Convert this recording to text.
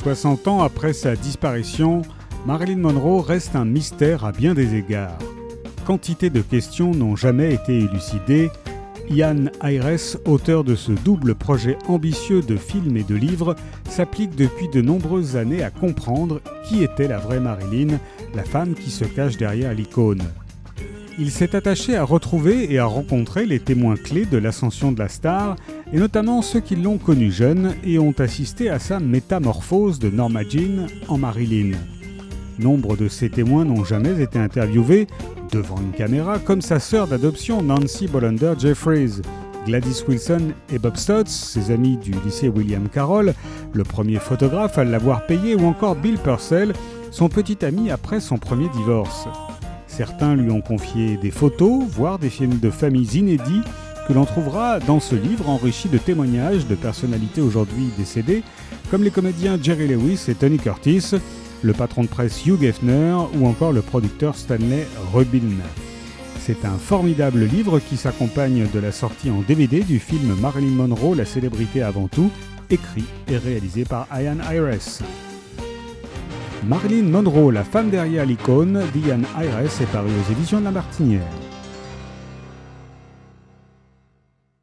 60 ans après sa disparition, Marilyn Monroe reste un mystère à bien des égards. Quantité de questions n'ont jamais été élucidées. Ian Ayres, auteur de ce double projet ambitieux de film et de livre, s'applique depuis de nombreuses années à comprendre qui était la vraie Marilyn, la femme qui se cache derrière l'icône. Il s'est attaché à retrouver et à rencontrer les témoins clés de l'ascension de la star, et notamment ceux qui l'ont connue jeune et ont assisté à sa métamorphose de Norma Jean en Marilyn. Nombre de ces témoins n'ont jamais été interviewés devant une caméra comme sa sœur d'adoption Nancy Bolander Jeffries. Gladys Wilson et Bob Stotts, ses amis du lycée William Carroll, le premier photographe à l'avoir payé, ou encore Bill Purcell, son petit ami après son premier divorce. Certains lui ont confié des photos, voire des films de familles inédits que l'on trouvera dans ce livre enrichi de témoignages de personnalités aujourd'hui décédées, comme les comédiens Jerry Lewis et Tony Curtis, le patron de presse Hugh Hefner ou encore le producteur Stanley Rubin. C'est un formidable livre qui s'accompagne de la sortie en DVD du film Marilyn Monroe, la célébrité avant tout, écrit et réalisé par Ian Ayres. Marilyn Monroe, la femme derrière l'icône d'Ian Ayres est paru aux éditions de La Martinière.